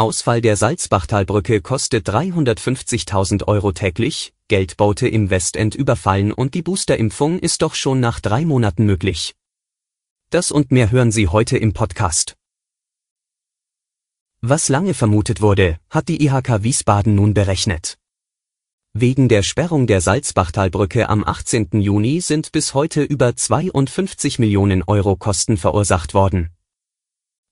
Ausfall der Salzbachtalbrücke kostet 350.000 Euro täglich, Geldbote im Westend überfallen und die Boosterimpfung ist doch schon nach drei Monaten möglich. Das und mehr hören Sie heute im Podcast. Was lange vermutet wurde, hat die IHK Wiesbaden nun berechnet. Wegen der Sperrung der Salzbachtalbrücke am 18. Juni sind bis heute über 52 Millionen Euro Kosten verursacht worden.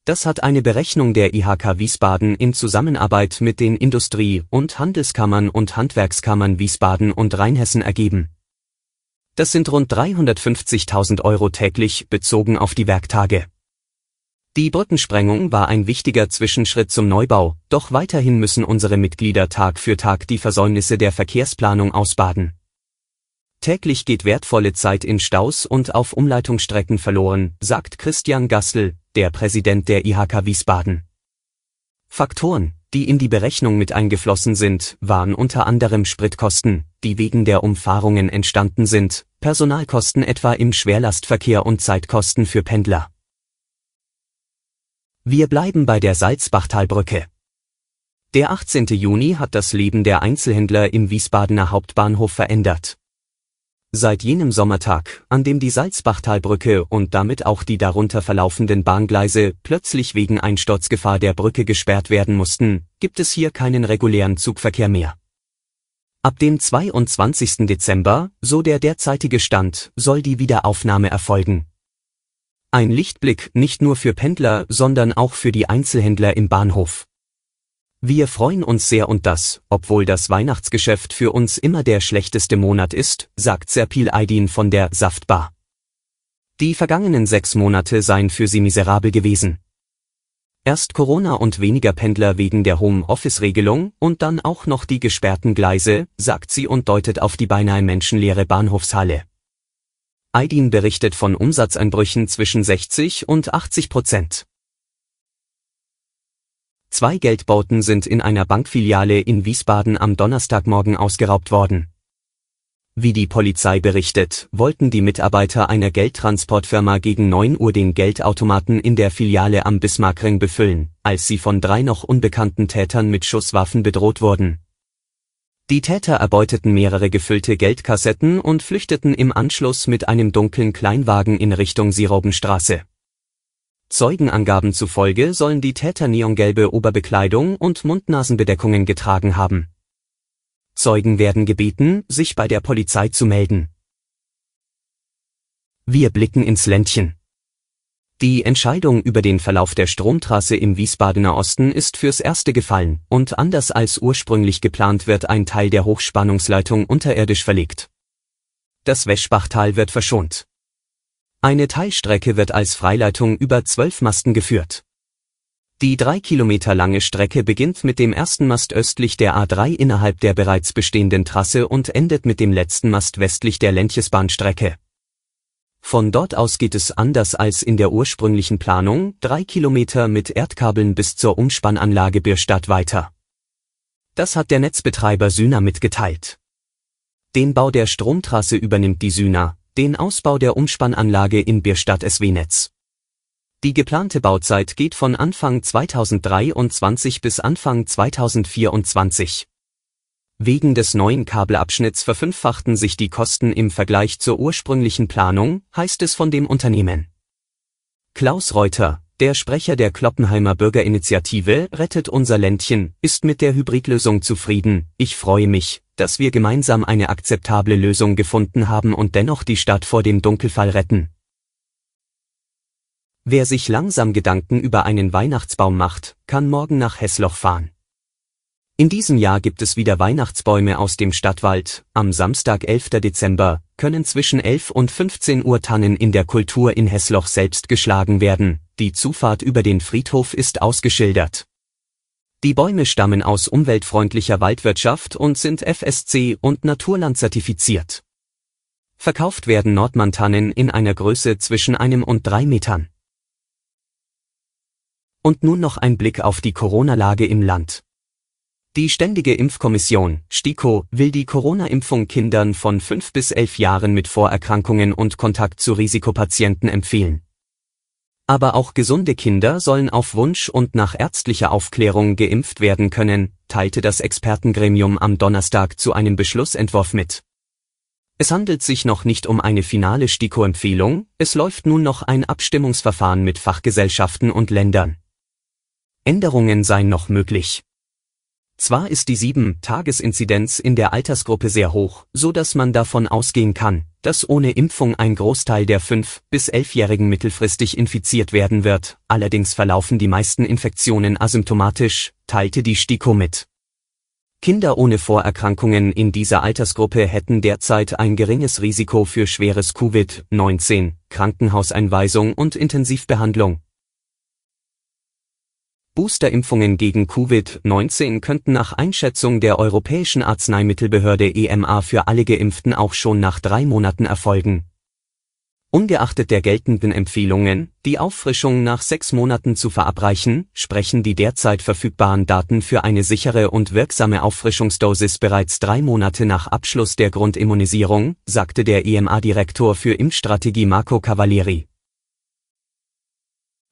Das hat eine Berechnung der IHK Wiesbaden in Zusammenarbeit mit den Industrie- und Handelskammern und Handwerkskammern Wiesbaden und Rheinhessen ergeben. Das sind rund 350.000 Euro täglich bezogen auf die Werktage. Die Brückensprengung war ein wichtiger Zwischenschritt zum Neubau, doch weiterhin müssen unsere Mitglieder Tag für Tag die Versäumnisse der Verkehrsplanung ausbaden. Täglich geht wertvolle Zeit in Staus und auf Umleitungsstrecken verloren, sagt Christian Gassel, der Präsident der IHK Wiesbaden. Faktoren, die in die Berechnung mit eingeflossen sind, waren unter anderem Spritkosten, die wegen der Umfahrungen entstanden sind, Personalkosten etwa im Schwerlastverkehr und Zeitkosten für Pendler. Wir bleiben bei der Salzbachtalbrücke. Der 18. Juni hat das Leben der Einzelhändler im Wiesbadener Hauptbahnhof verändert. Seit jenem Sommertag, an dem die Salzbachtalbrücke und damit auch die darunter verlaufenden Bahngleise plötzlich wegen Einsturzgefahr der Brücke gesperrt werden mussten, gibt es hier keinen regulären Zugverkehr mehr. Ab dem 22. Dezember, so der derzeitige Stand, soll die Wiederaufnahme erfolgen. Ein Lichtblick nicht nur für Pendler, sondern auch für die Einzelhändler im Bahnhof. Wir freuen uns sehr und das, obwohl das Weihnachtsgeschäft für uns immer der schlechteste Monat ist, sagt Serpil Aydin von der Saftbar. Die vergangenen sechs Monate seien für sie miserabel gewesen. Erst Corona und weniger Pendler wegen der Home-Office-Regelung und dann auch noch die gesperrten Gleise, sagt sie und deutet auf die beinahe menschenleere Bahnhofshalle. Aydin berichtet von Umsatzeinbrüchen zwischen 60 und 80 Prozent. Zwei Geldbauten sind in einer Bankfiliale in Wiesbaden am Donnerstagmorgen ausgeraubt worden. Wie die Polizei berichtet, wollten die Mitarbeiter einer Geldtransportfirma gegen 9 Uhr den Geldautomaten in der Filiale am Bismarckring befüllen, als sie von drei noch unbekannten Tätern mit Schusswaffen bedroht wurden. Die Täter erbeuteten mehrere gefüllte Geldkassetten und flüchteten im Anschluss mit einem dunklen Kleinwagen in Richtung Sierobenstraße. Zeugenangaben zufolge sollen die Täter neongelbe Oberbekleidung und Mund-Nasen-Bedeckungen getragen haben. Zeugen werden gebeten, sich bei der Polizei zu melden. Wir blicken ins Ländchen. Die Entscheidung über den Verlauf der Stromtrasse im Wiesbadener Osten ist fürs Erste gefallen, und anders als ursprünglich geplant wird ein Teil der Hochspannungsleitung unterirdisch verlegt. Das Weschbachtal wird verschont. Eine Teilstrecke wird als Freileitung über zwölf Masten geführt. Die drei Kilometer lange Strecke beginnt mit dem ersten Mast östlich der A3 innerhalb der bereits bestehenden Trasse und endet mit dem letzten Mast westlich der Lentjesbahnstrecke. Von dort aus geht es anders als in der ursprünglichen Planung, drei Kilometer mit Erdkabeln bis zur Umspannanlage Bierstadt weiter. Das hat der Netzbetreiber Sühner mitgeteilt. Den Bau der Stromtrasse übernimmt die Sühner, den Ausbau der Umspannanlage in Bierstadt SW-Netz. Die geplante Bauzeit geht von Anfang 2023 bis Anfang 2024. Wegen des neuen Kabelabschnitts verfünffachten sich die Kosten im Vergleich zur ursprünglichen Planung, heißt es von dem Unternehmen. Klaus Reuter, der Sprecher der Kloppenheimer Bürgerinitiative Rettet unser Ländchen, ist mit der Hybridlösung zufrieden. Ich freue mich, dass wir gemeinsam eine akzeptable Lösung gefunden haben und dennoch die Stadt vor dem Dunkelfall retten. Wer sich langsam Gedanken über einen Weihnachtsbaum macht, kann morgen nach Hessloch fahren. In diesem Jahr gibt es wieder Weihnachtsbäume aus dem Stadtwald. Am Samstag 11. Dezember können zwischen 11 und 15 Uhr Tannen in der Kultur in Hessloch selbst geschlagen werden. Die Zufahrt über den Friedhof ist ausgeschildert. Die Bäume stammen aus umweltfreundlicher Waldwirtschaft und sind FSC und Naturland zertifiziert. Verkauft werden Nordmantannen in einer Größe zwischen einem und drei Metern. Und nun noch ein Blick auf die Corona-Lage im Land. Die Ständige Impfkommission, STIKO, will die Corona-Impfung Kindern von 5 bis 11 Jahren mit Vorerkrankungen und Kontakt zu Risikopatienten empfehlen. Aber auch gesunde Kinder sollen auf Wunsch und nach ärztlicher Aufklärung geimpft werden können, teilte das Expertengremium am Donnerstag zu einem Beschlussentwurf mit. Es handelt sich noch nicht um eine finale STIKO-Empfehlung, es läuft nun noch ein Abstimmungsverfahren mit Fachgesellschaften und Ländern. Änderungen seien noch möglich. Zwar ist die 7-Tages-Inzidenz in der Altersgruppe sehr hoch, so dass man davon ausgehen kann, dass ohne Impfung ein Großteil der 5- bis 11-Jährigen mittelfristig infiziert werden wird, allerdings verlaufen die meisten Infektionen asymptomatisch, teilte die STIKO mit. Kinder ohne Vorerkrankungen in dieser Altersgruppe hätten derzeit ein geringes Risiko für schweres Covid-19, Krankenhauseinweisung und Intensivbehandlung, Boosterimpfungen gegen Covid-19 könnten nach Einschätzung der Europäischen Arzneimittelbehörde EMA für alle Geimpften auch schon nach drei Monaten erfolgen. Ungeachtet der geltenden Empfehlungen, die Auffrischung nach sechs Monaten zu verabreichen, sprechen die derzeit verfügbaren Daten für eine sichere und wirksame Auffrischungsdosis bereits drei Monate nach Abschluss der Grundimmunisierung, sagte der EMA-Direktor für Impfstrategie Marco Cavalieri.